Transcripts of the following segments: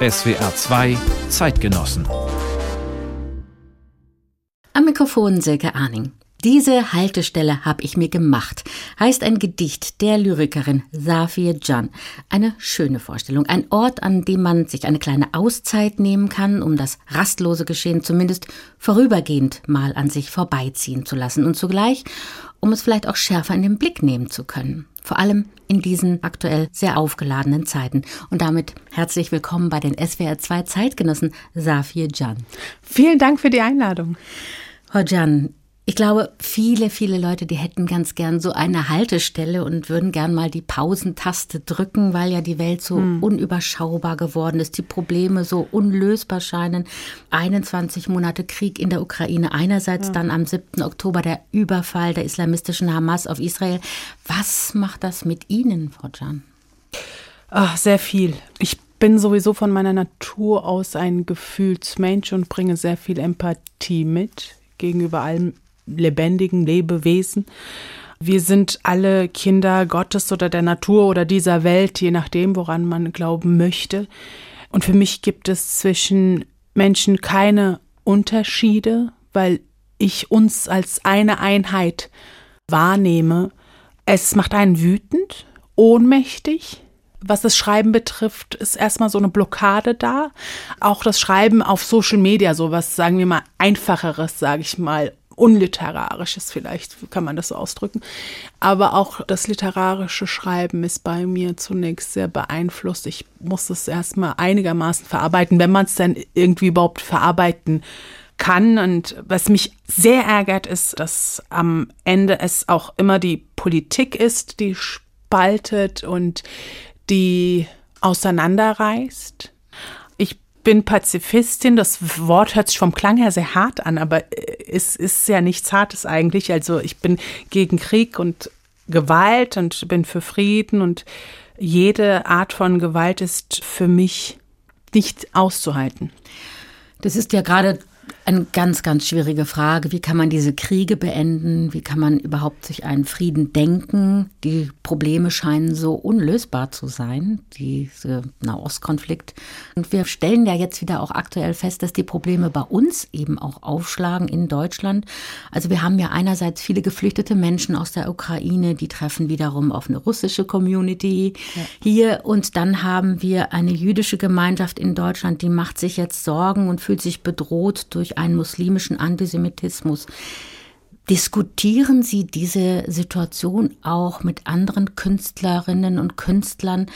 SWR 2 Zeitgenossen. Am Mikrofon Silke Arning. Diese Haltestelle habe ich mir gemacht, heißt ein Gedicht der Lyrikerin Safir Can. Eine schöne Vorstellung, ein Ort, an dem man sich eine kleine Auszeit nehmen kann, um das rastlose Geschehen zumindest vorübergehend mal an sich vorbeiziehen zu lassen und zugleich, um es vielleicht auch schärfer in den Blick nehmen zu können. Vor allem in diesen aktuell sehr aufgeladenen Zeiten. Und damit herzlich willkommen bei den SWR 2 Zeitgenossen Safir Can. Vielen Dank für die Einladung. Can, ich glaube, viele, viele Leute, die hätten ganz gern so eine Haltestelle und würden gern mal die Pausentaste drücken, weil ja die Welt so hm. unüberschaubar geworden ist, die Probleme so unlösbar scheinen. 21 Monate Krieg in der Ukraine einerseits, ja. dann am 7. Oktober der Überfall der islamistischen Hamas auf Israel. Was macht das mit Ihnen, Frau Can? Ach, sehr viel. Ich bin sowieso von meiner Natur aus ein Gefühlsmensch und bringe sehr viel Empathie mit gegenüber allem lebendigen Lebewesen. Wir sind alle Kinder Gottes oder der Natur oder dieser Welt, je nachdem, woran man glauben möchte. Und für mich gibt es zwischen Menschen keine Unterschiede, weil ich uns als eine Einheit wahrnehme. Es macht einen wütend, ohnmächtig. Was das Schreiben betrifft, ist erstmal so eine Blockade da. Auch das Schreiben auf Social Media, so was, sagen wir mal, einfacheres, sage ich mal, unliterarisches vielleicht, kann man das so ausdrücken. Aber auch das literarische Schreiben ist bei mir zunächst sehr beeinflusst. Ich muss es erstmal einigermaßen verarbeiten, wenn man es dann irgendwie überhaupt verarbeiten kann. Und was mich sehr ärgert, ist, dass am Ende es auch immer die Politik ist, die spaltet und die auseinanderreißt bin Pazifistin. Das Wort hört sich vom Klang her sehr hart an, aber äh, es ist ja nichts Hartes eigentlich. Also ich bin gegen Krieg und Gewalt und bin für Frieden und jede Art von Gewalt ist für mich nicht auszuhalten. Das ist ja gerade eine ganz, ganz schwierige Frage. Wie kann man diese Kriege beenden? Wie kann man überhaupt sich einen Frieden denken? Die Probleme scheinen so unlösbar zu sein, diese Nahostkonflikt. Und wir stellen ja jetzt wieder auch aktuell fest, dass die Probleme bei uns eben auch aufschlagen in Deutschland. Also wir haben ja einerseits viele geflüchtete Menschen aus der Ukraine, die treffen wiederum auf eine russische Community ja. hier. Und dann haben wir eine jüdische Gemeinschaft in Deutschland, die macht sich jetzt Sorgen und fühlt sich bedroht durch einen muslimischen Antisemitismus. Diskutieren Sie diese Situation auch mit anderen Künstlerinnen und Künstlern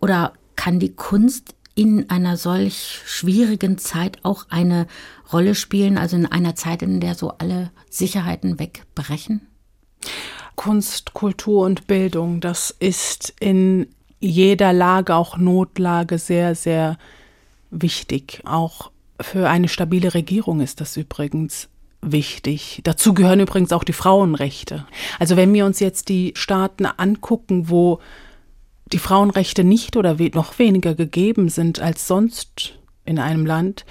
oder kann die Kunst in einer solch schwierigen Zeit auch eine Rolle spielen, also in einer Zeit, in der so alle Sicherheiten wegbrechen? Kunst, Kultur und Bildung, das ist in jeder Lage, auch Notlage, sehr, sehr wichtig. Auch für eine stabile Regierung ist das übrigens wichtig. Dazu gehören übrigens auch die Frauenrechte. Also wenn wir uns jetzt die Staaten angucken, wo die Frauenrechte nicht oder noch weniger gegeben sind als sonst in einem Land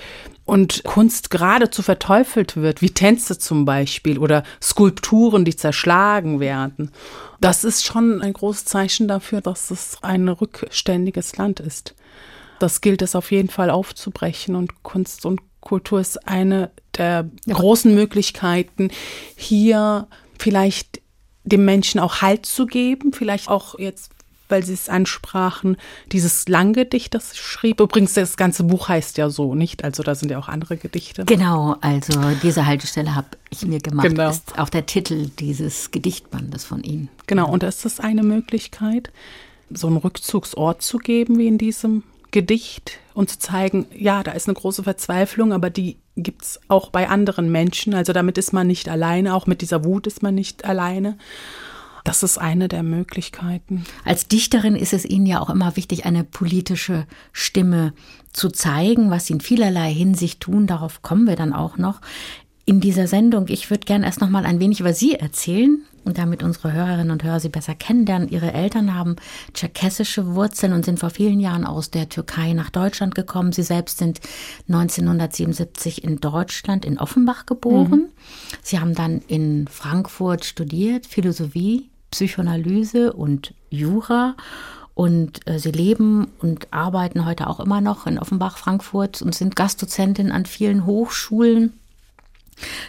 und Kunst geradezu verteufelt wird, wie Tänze zum Beispiel oder Skulpturen, die zerschlagen werden, das ist schon ein großes Zeichen dafür, dass es ein rückständiges Land ist. Das gilt es auf jeden Fall aufzubrechen und Kunst und Kultur ist eine der großen Möglichkeiten, hier vielleicht dem Menschen auch Halt zu geben, vielleicht auch jetzt weil Sie es ansprachen, dieses Langgedicht, das ich schrieb. Übrigens, das ganze Buch heißt ja so, nicht? Also da sind ja auch andere Gedichte. Genau, also diese Haltestelle habe ich mir gemacht. Genau. Ist auch der Titel dieses Gedichtbandes von Ihnen. Genau, und ist das eine Möglichkeit, so einen Rückzugsort zu geben, wie in diesem Gedicht und zu zeigen, ja, da ist eine große Verzweiflung, aber die gibt es auch bei anderen Menschen. Also damit ist man nicht alleine, auch mit dieser Wut ist man nicht alleine. Das ist eine der Möglichkeiten. Als Dichterin ist es Ihnen ja auch immer wichtig, eine politische Stimme zu zeigen, was Sie in vielerlei Hinsicht tun. Darauf kommen wir dann auch noch in dieser Sendung. Ich würde gerne erst noch mal ein wenig über Sie erzählen und damit unsere Hörerinnen und Hörer Sie besser kennenlernen. Ihre Eltern haben tscherkessische Wurzeln und sind vor vielen Jahren aus der Türkei nach Deutschland gekommen. Sie selbst sind 1977 in Deutschland in Offenbach geboren. Mhm. Sie haben dann in Frankfurt studiert, Philosophie, Psychoanalyse und Jura Und äh, sie leben und arbeiten heute auch immer noch in Offenbach, Frankfurt und sind Gastdozentin an vielen Hochschulen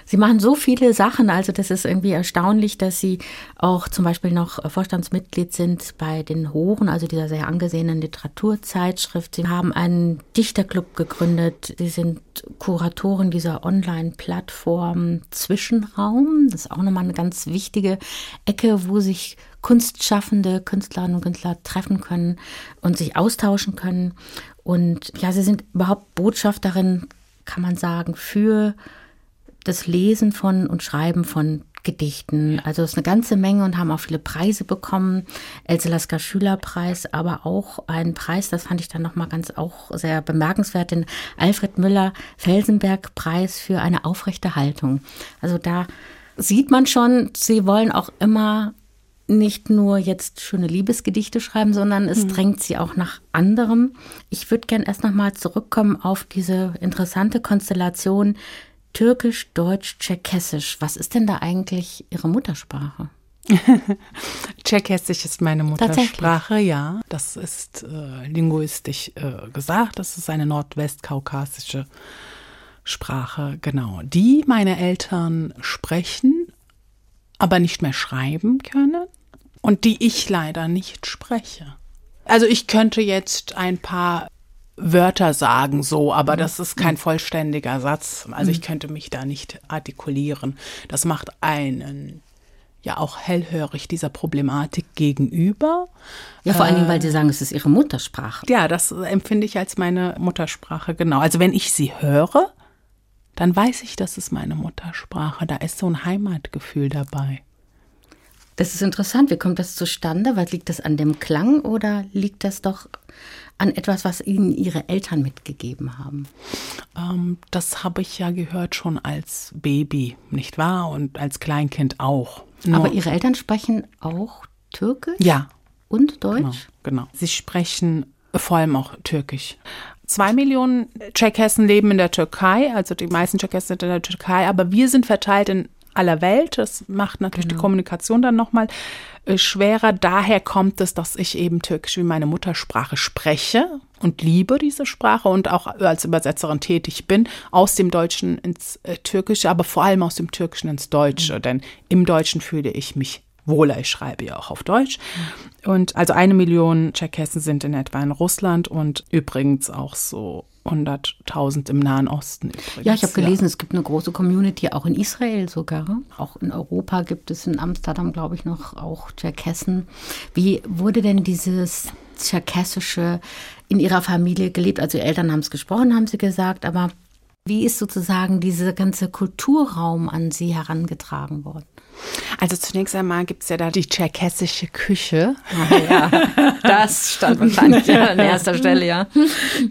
Sie machen so viele Sachen, also das ist irgendwie erstaunlich, dass Sie auch zum Beispiel noch Vorstandsmitglied sind bei den Horen, also dieser sehr angesehenen Literaturzeitschrift. Sie haben einen Dichterclub gegründet. Sie sind Kuratoren dieser Online-Plattform Zwischenraum. Das ist auch nochmal eine ganz wichtige Ecke, wo sich Kunstschaffende, Künstlerinnen und Künstler treffen können und sich austauschen können. Und ja, sie sind überhaupt Botschafterin, kann man sagen, für das Lesen von und Schreiben von Gedichten. Also es ist eine ganze Menge und haben auch viele Preise bekommen. Else Lasker Schülerpreis, aber auch einen Preis, das fand ich dann nochmal ganz auch sehr bemerkenswert, den Alfred Müller Felsenberg Preis für eine aufrechte Haltung. Also da sieht man schon, sie wollen auch immer nicht nur jetzt schöne Liebesgedichte schreiben, sondern es mhm. drängt sie auch nach anderem. Ich würde gern erst nochmal zurückkommen auf diese interessante Konstellation Türkisch, Deutsch, Tschechisch. Was ist denn da eigentlich Ihre Muttersprache? Tschechisch ist meine Muttersprache, ja. Das ist äh, linguistisch äh, gesagt. Das ist eine nordwestkaukasische Sprache, genau. Die meine Eltern sprechen, aber nicht mehr schreiben können und die ich leider nicht spreche. Also ich könnte jetzt ein paar Wörter sagen so, aber das ist kein vollständiger Satz. Also ich könnte mich da nicht artikulieren. Das macht einen ja auch hellhörig dieser Problematik gegenüber. Ja, vor allen Dingen, weil Sie sagen, es ist Ihre Muttersprache. Ja, das empfinde ich als meine Muttersprache, genau. Also wenn ich sie höre, dann weiß ich, das ist meine Muttersprache. Da ist so ein Heimatgefühl dabei. Das ist interessant. Wie kommt das zustande? Was liegt das an dem Klang oder liegt das doch an etwas, was Ihnen Ihre Eltern mitgegeben haben? Ähm, das habe ich ja gehört schon als Baby, nicht wahr? Und als Kleinkind auch. Nur Aber Ihre Eltern sprechen auch Türkisch? Ja. Und Deutsch? Genau, genau. Sie sprechen vor allem auch Türkisch. Zwei Millionen Tscherkessen leben in der Türkei, also die meisten Tscherkessen sind in der Türkei, aber wir sind verteilt in aller Welt. Das macht natürlich genau. die Kommunikation dann nochmal schwerer. Daher kommt es, dass ich eben Türkisch wie meine Muttersprache spreche und liebe diese Sprache und auch als Übersetzerin tätig bin, aus dem Deutschen ins äh, Türkische, aber vor allem aus dem Türkischen ins Deutsche. Mhm. Denn im Deutschen fühle ich mich wohler. Ich schreibe ja auch auf Deutsch. Und also eine Million Tscherkessen sind in etwa in Russland und übrigens auch so 100.000 im Nahen Osten übrigens. Ja, ich habe gelesen, ja. es gibt eine große Community auch in Israel sogar. Auch in Europa gibt es in Amsterdam, glaube ich, noch auch Tscherkessen. Wie wurde denn dieses Tscherkessische in Ihrer Familie gelebt? Also Ihre Eltern haben es gesprochen, haben Sie gesagt, aber wie ist sozusagen dieser ganze Kulturraum an Sie herangetragen worden? Also zunächst einmal gibt es ja da die tscherkessische Küche. Oh, ja, das stand wahrscheinlich an erster Stelle, ja.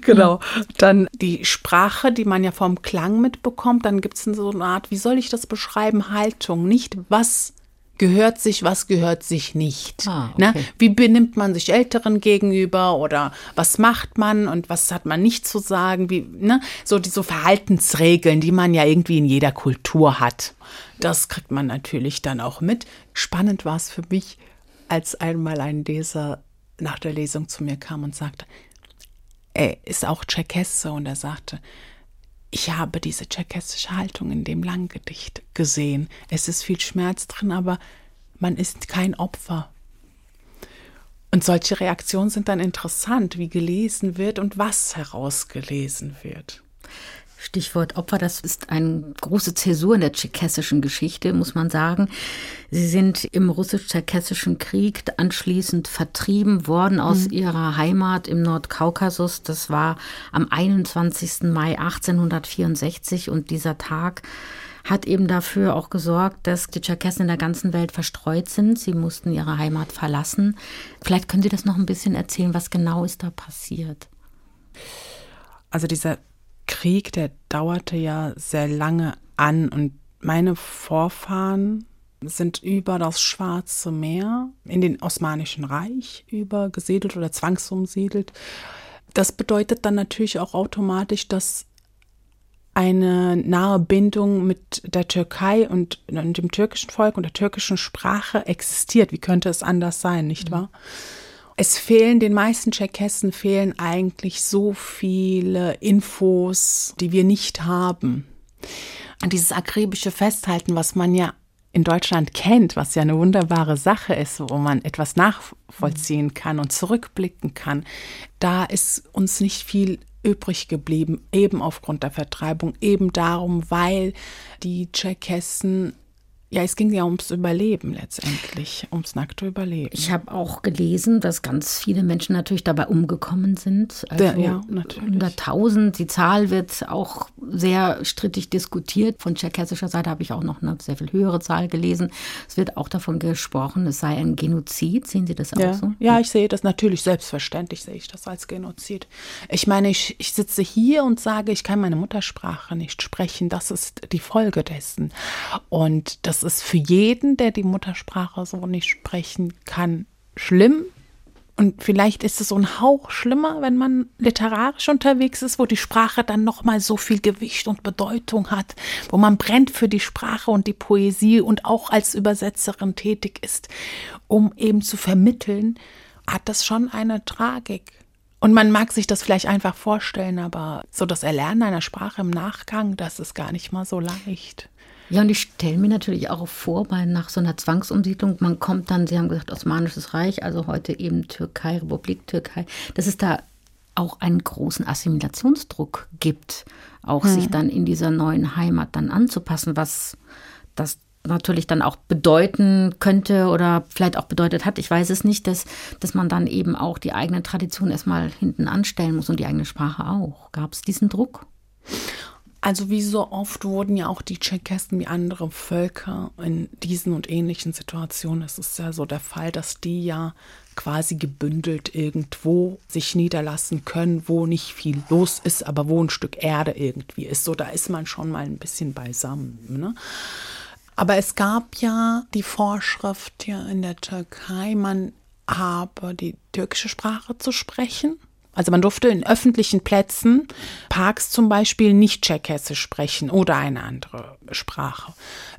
Genau. Dann die Sprache, die man ja vom Klang mitbekommt. Dann gibt es so eine Art, wie soll ich das beschreiben, Haltung. Nicht was gehört sich, was gehört sich nicht. Ah, ne? okay. ne? Wie benimmt man sich Älteren gegenüber oder was macht man und was hat man nicht zu sagen? Wie, ne? So die so Verhaltensregeln, die man ja irgendwie in jeder Kultur hat. Das kriegt man natürlich dann auch mit. Spannend war es für mich, als einmal ein Leser nach der Lesung zu mir kam und sagte, er ist auch Tscherkesse und er sagte, ich habe diese tscherkessische Haltung in dem Langgedicht gesehen. Es ist viel Schmerz drin, aber man ist kein Opfer. Und solche Reaktionen sind dann interessant, wie gelesen wird und was herausgelesen wird. Stichwort Opfer, das ist eine große Zäsur in der tschechessischen Geschichte, muss man sagen. Sie sind im russisch-tschechessischen Krieg anschließend vertrieben worden aus mhm. ihrer Heimat im Nordkaukasus. Das war am 21. Mai 1864 und dieser Tag hat eben dafür auch gesorgt, dass die Tscherkessen in der ganzen Welt verstreut sind. Sie mussten ihre Heimat verlassen. Vielleicht können Sie das noch ein bisschen erzählen, was genau ist da passiert? Also dieser Krieg, der dauerte ja sehr lange an und meine Vorfahren sind über das Schwarze Meer in den Osmanischen Reich übergesiedelt oder zwangsumsiedelt. Das bedeutet dann natürlich auch automatisch, dass eine nahe Bindung mit der Türkei und, dem türkischen Volk und der türkischen Sprache existiert. Wie könnte es anders sein, nicht wahr? Es fehlen den meisten Tscherkessen fehlen eigentlich so viele Infos, die wir nicht haben. Und dieses akribische Festhalten, was man ja in Deutschland kennt, was ja eine wunderbare Sache ist, wo man etwas nachvollziehen kann und zurückblicken kann, da ist uns nicht viel übrig geblieben, eben aufgrund der Vertreibung, eben darum, weil die Tscherkessen ja, es ging ja ums Überleben letztendlich, ums nackte Überleben. Ich habe auch gelesen, dass ganz viele Menschen natürlich dabei umgekommen sind. Also ja, natürlich. 100.000. Die Zahl wird auch sehr strittig diskutiert. Von tscherkessischer Seite habe ich auch noch eine sehr viel höhere Zahl gelesen. Es wird auch davon gesprochen, es sei ein Genozid. Sehen Sie das auch ja. so? Ja, ich sehe das natürlich. Selbstverständlich sehe ich das als Genozid. Ich meine, ich, ich sitze hier und sage, ich kann meine Muttersprache nicht sprechen. Das ist die Folge dessen. Und das das ist für jeden, der die Muttersprache so nicht sprechen kann, schlimm. Und vielleicht ist es so ein Hauch schlimmer, wenn man literarisch unterwegs ist, wo die Sprache dann noch mal so viel Gewicht und Bedeutung hat, wo man brennt für die Sprache und die Poesie und auch als Übersetzerin tätig ist, um eben zu vermitteln, hat das schon eine Tragik. Und man mag sich das vielleicht einfach vorstellen, aber so das Erlernen einer Sprache im Nachgang, das ist gar nicht mal so leicht. Ja, und ich stelle mir natürlich auch vor, weil nach so einer Zwangsumsiedlung, man kommt dann, Sie haben gesagt, Osmanisches Reich, also heute eben Türkei, Republik Türkei, dass es da auch einen großen Assimilationsdruck gibt, auch hm. sich dann in dieser neuen Heimat dann anzupassen, was das natürlich dann auch bedeuten könnte oder vielleicht auch bedeutet hat, ich weiß es nicht, dass, dass man dann eben auch die eigene Tradition erstmal hinten anstellen muss und die eigene Sprache auch. Gab es diesen Druck? Also wie so oft wurden ja auch die Tscherkessen wie andere Völker in diesen und ähnlichen Situationen, es ist ja so der Fall, dass die ja quasi gebündelt irgendwo sich niederlassen können, wo nicht viel los ist, aber wo ein Stück Erde irgendwie ist. So, da ist man schon mal ein bisschen beisammen. Ne? Aber es gab ja die Vorschrift ja in der Türkei, man habe die türkische Sprache zu sprechen also man durfte in öffentlichen Plätzen, Parks zum Beispiel, nicht Tschechisch sprechen oder eine andere Sprache,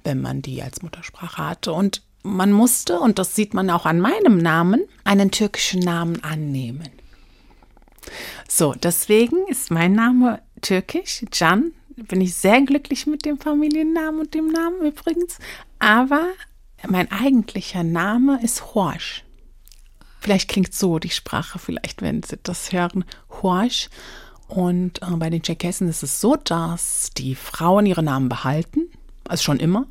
wenn man die als Muttersprache hatte. Und man musste, und das sieht man auch an meinem Namen, einen türkischen Namen annehmen. So, deswegen ist mein Name türkisch, Can. Bin ich sehr glücklich mit dem Familiennamen und dem Namen übrigens. Aber mein eigentlicher Name ist Horsch. Vielleicht klingt so die Sprache, vielleicht, wenn Sie das hören, Huash. Und äh, bei den Tscherkessen ist es so, dass die Frauen ihre Namen behalten, also schon immer.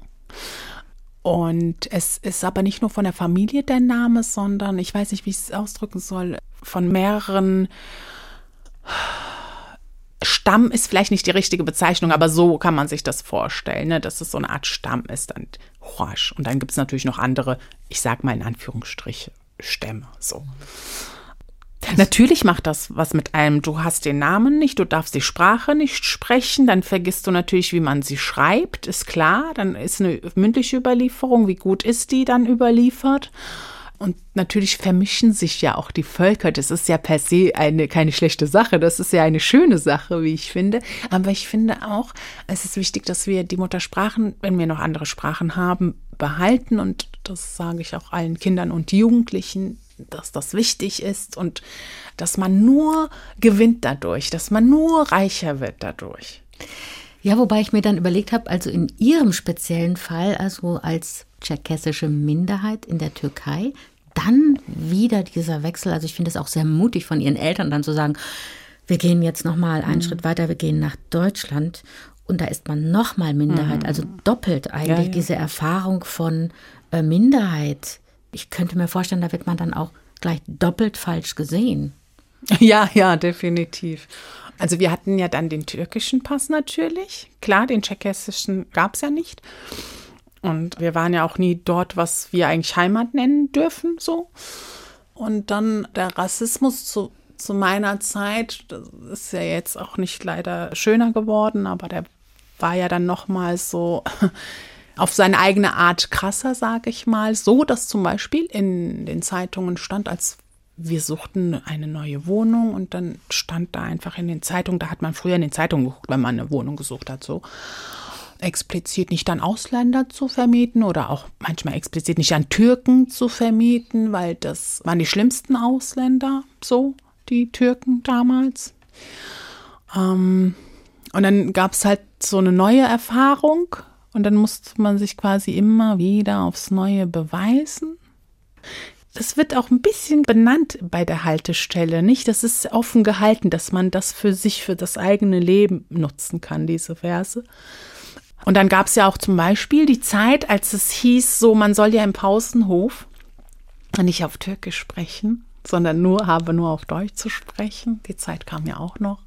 Und es ist aber nicht nur von der Familie der Name, sondern ich weiß nicht, wie ich es ausdrücken soll, von mehreren Stamm ist vielleicht nicht die richtige Bezeichnung, aber so kann man sich das vorstellen, ne? dass es so eine Art Stamm ist. Und, und dann gibt es natürlich noch andere, ich sage mal in Anführungsstriche, Stämme. So. Natürlich macht das was mit einem. Du hast den Namen nicht, du darfst die Sprache nicht sprechen, dann vergisst du natürlich, wie man sie schreibt, ist klar. Dann ist eine mündliche Überlieferung, wie gut ist die dann überliefert? Und natürlich vermischen sich ja auch die Völker. Das ist ja per se eine, keine schlechte Sache. Das ist ja eine schöne Sache, wie ich finde. Aber ich finde auch, es ist wichtig, dass wir die Muttersprachen, wenn wir noch andere Sprachen haben, behalten. Und das sage ich auch allen Kindern und Jugendlichen, dass das wichtig ist und dass man nur gewinnt dadurch, dass man nur reicher wird dadurch. Ja, wobei ich mir dann überlegt habe, also in Ihrem speziellen Fall, also als tscherkessische Minderheit in der Türkei, dann wieder dieser Wechsel. Also ich finde es auch sehr mutig von Ihren Eltern dann zu sagen, wir gehen jetzt noch mal einen mhm. Schritt weiter, wir gehen nach Deutschland und da ist man noch mal Minderheit, mhm. also doppelt eigentlich ja, ja. diese Erfahrung von äh, Minderheit. Ich könnte mir vorstellen, da wird man dann auch gleich doppelt falsch gesehen. Ja, ja, definitiv. Also wir hatten ja dann den türkischen Pass natürlich. Klar, den tschechischen gab es ja nicht. Und wir waren ja auch nie dort, was wir eigentlich Heimat nennen dürfen, so. Und dann der Rassismus zu, zu meiner Zeit, das ist ja jetzt auch nicht leider schöner geworden, aber der war ja dann noch mal so auf seine eigene Art krasser, sage ich mal, so dass zum Beispiel in den Zeitungen stand, als wir suchten eine neue Wohnung und dann stand da einfach in den Zeitungen, da hat man früher in den Zeitungen geguckt, wenn man eine Wohnung gesucht hat, so explizit nicht an Ausländer zu vermieten oder auch manchmal explizit nicht an Türken zu vermieten, weil das waren die schlimmsten Ausländer, so die Türken damals. Ähm, und dann gab es halt so eine neue Erfahrung und dann musste man sich quasi immer wieder aufs Neue beweisen. Das wird auch ein bisschen benannt bei der Haltestelle, nicht? Das ist offen gehalten, dass man das für sich, für das eigene Leben nutzen kann, diese Verse. Und dann gab es ja auch zum Beispiel die Zeit, als es hieß, so man soll ja im Pausenhof nicht auf Türkisch sprechen, sondern nur habe nur auf Deutsch zu sprechen. Die Zeit kam ja auch noch.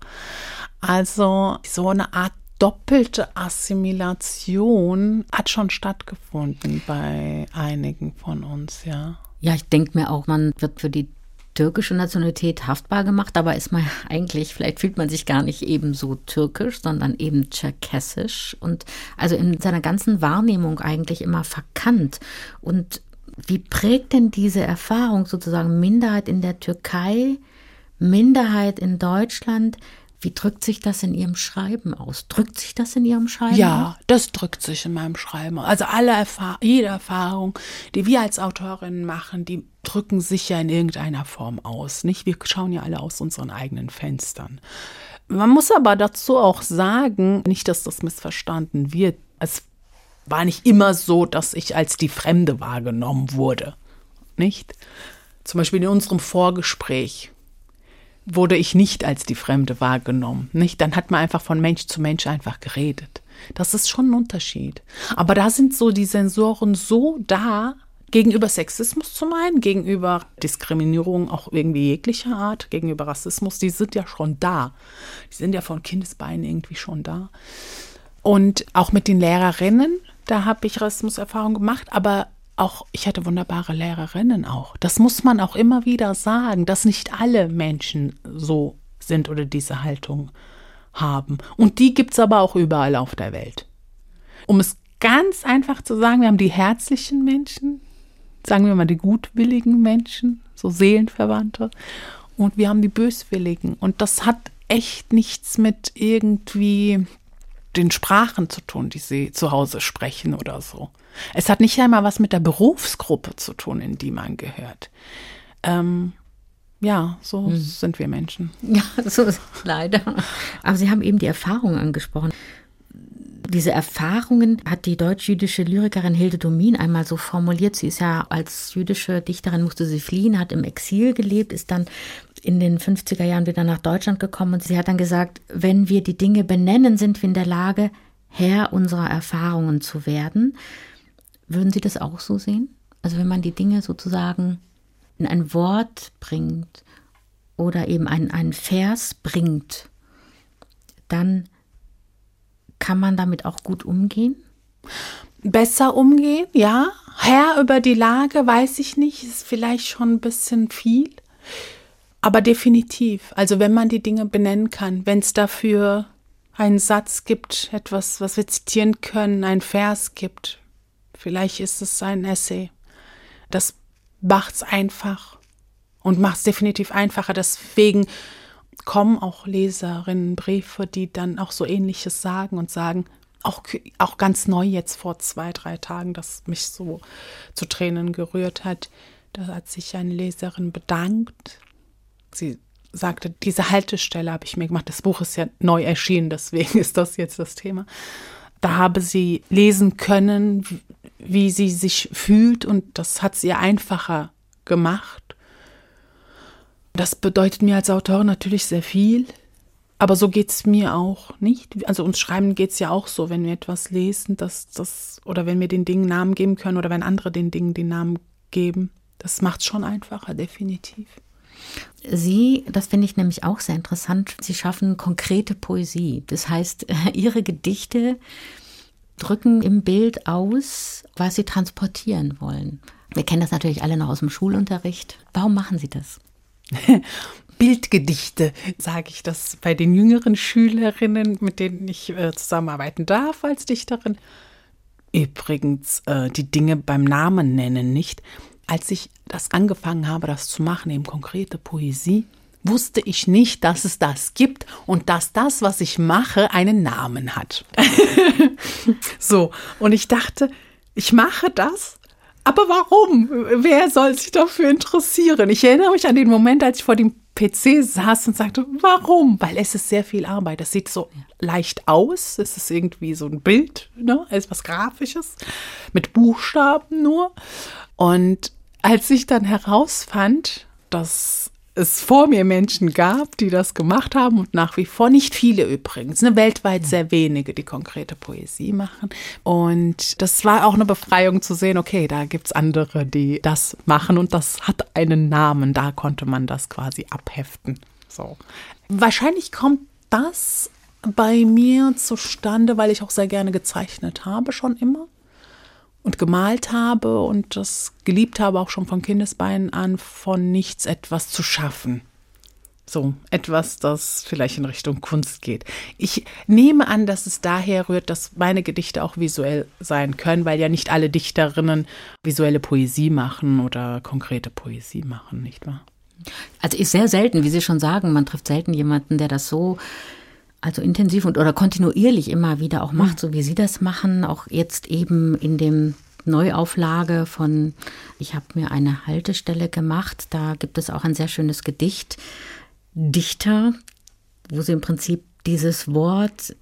Also so eine Art doppelte Assimilation hat schon stattgefunden bei einigen von uns, ja. Ja, ich denke mir auch, man wird für die türkische Nationalität haftbar gemacht, aber ist man eigentlich, vielleicht fühlt man sich gar nicht eben so türkisch, sondern eben tscherkessisch und also in seiner ganzen Wahrnehmung eigentlich immer verkannt. Und wie prägt denn diese Erfahrung sozusagen Minderheit in der Türkei, Minderheit in Deutschland, wie drückt sich das in Ihrem Schreiben aus? Drückt sich das in Ihrem Schreiben ja, aus? das drückt sich in meinem Schreiben aus. Also alle Erfahr jede Erfahrung, die wir als Autorinnen machen, die drücken sich ja in irgendeiner Form aus. Nicht? Wir schauen ja alle aus unseren eigenen Fenstern. Man muss aber dazu auch sagen, nicht, dass das missverstanden wird. Es war nicht immer so, dass ich als die Fremde wahrgenommen wurde. Nicht? Zum Beispiel in unserem Vorgespräch wurde ich nicht als die Fremde wahrgenommen. Nicht? Dann hat man einfach von Mensch zu Mensch einfach geredet. Das ist schon ein Unterschied. Aber da sind so die Sensoren so da, gegenüber Sexismus zum einen, gegenüber Diskriminierung auch irgendwie jeglicher Art, gegenüber Rassismus, die sind ja schon da. Die sind ja von Kindesbeinen irgendwie schon da. Und auch mit den Lehrerinnen, da habe ich Rassismuserfahrung gemacht, aber auch, ich hatte wunderbare Lehrerinnen auch. Das muss man auch immer wieder sagen, dass nicht alle Menschen so sind oder diese Haltung haben. Und die gibt es aber auch überall auf der Welt. Um es ganz einfach zu sagen, wir haben die herzlichen Menschen, sagen wir mal die gutwilligen Menschen, so Seelenverwandte, und wir haben die böswilligen. Und das hat echt nichts mit irgendwie den Sprachen zu tun, die sie zu Hause sprechen oder so. Es hat nicht einmal was mit der Berufsgruppe zu tun, in die man gehört. Ähm, ja, so hm. sind wir Menschen. Ja, so leider. Aber Sie haben eben die Erfahrungen angesprochen. Diese Erfahrungen hat die deutsch-jüdische Lyrikerin Hilde Domin einmal so formuliert. Sie ist ja als jüdische Dichterin, musste sie fliehen, hat im Exil gelebt, ist dann in den 50er Jahren wieder nach Deutschland gekommen und sie hat dann gesagt, wenn wir die Dinge benennen, sind wir in der Lage, Herr unserer Erfahrungen zu werden. Würden Sie das auch so sehen? Also wenn man die Dinge sozusagen in ein Wort bringt oder eben einen, einen Vers bringt, dann kann man damit auch gut umgehen? Besser umgehen, ja. Herr über die Lage, weiß ich nicht, ist vielleicht schon ein bisschen viel. Aber definitiv. Also wenn man die Dinge benennen kann, wenn es dafür einen Satz gibt, etwas, was wir zitieren können, ein Vers gibt, vielleicht ist es ein Essay. Das macht's einfach und macht es definitiv einfacher. Deswegen kommen auch Leserinnen Briefe, die dann auch so ähnliches sagen und sagen, auch, auch ganz neu jetzt vor zwei, drei Tagen, das mich so zu Tränen gerührt hat. Da hat sich eine Leserin bedankt sie sagte, diese Haltestelle habe ich mir gemacht. Das Buch ist ja neu erschienen, deswegen ist das jetzt das Thema. Da habe sie lesen können, wie sie sich fühlt und das hat es ihr einfacher gemacht. Das bedeutet mir als Autorin natürlich sehr viel, aber so geht es mir auch nicht. Also uns Schreiben geht es ja auch so, wenn wir etwas lesen, dass das, oder wenn wir den Dingen Namen geben können oder wenn andere den Dingen den Namen geben, das macht es schon einfacher, definitiv. Sie, das finde ich nämlich auch sehr interessant, Sie schaffen konkrete Poesie. Das heißt, Ihre Gedichte drücken im Bild aus, was Sie transportieren wollen. Wir kennen das natürlich alle noch aus dem Schulunterricht. Warum machen Sie das? Bildgedichte, sage ich das bei den jüngeren Schülerinnen, mit denen ich äh, zusammenarbeiten darf als Dichterin. Übrigens, äh, die Dinge beim Namen nennen nicht als ich das angefangen habe, das zu machen, eben konkrete Poesie, wusste ich nicht, dass es das gibt und dass das, was ich mache, einen Namen hat. so, und ich dachte, ich mache das, aber warum? Wer soll sich dafür interessieren? Ich erinnere mich an den Moment, als ich vor dem PC saß und sagte, warum? Weil es ist sehr viel Arbeit. Es sieht so leicht aus. Es ist irgendwie so ein Bild, ne? Es ist was Grafisches mit Buchstaben nur. Und als ich dann herausfand, dass es vor mir Menschen gab, die das gemacht haben und nach wie vor nicht viele übrigens, ne, weltweit sehr wenige, die konkrete Poesie machen. Und das war auch eine Befreiung zu sehen, okay, da gibt es andere, die das machen und das hat einen Namen, da konnte man das quasi abheften. So. Wahrscheinlich kommt das bei mir zustande, weil ich auch sehr gerne gezeichnet habe, schon immer und gemalt habe und das geliebt habe, auch schon von Kindesbeinen an, von nichts etwas zu schaffen. So, etwas, das vielleicht in Richtung Kunst geht. Ich nehme an, dass es daher rührt, dass meine Gedichte auch visuell sein können, weil ja nicht alle Dichterinnen visuelle Poesie machen oder konkrete Poesie machen, nicht wahr? Also ist sehr selten, wie Sie schon sagen, man trifft selten jemanden, der das so also intensiv und oder kontinuierlich immer wieder auch macht, so wie Sie das machen, auch jetzt eben in dem Neuauflage von Ich habe mir eine Haltestelle gemacht. Da gibt es auch ein sehr schönes Gedicht, Dichter, wo sie im Prinzip dieses Wort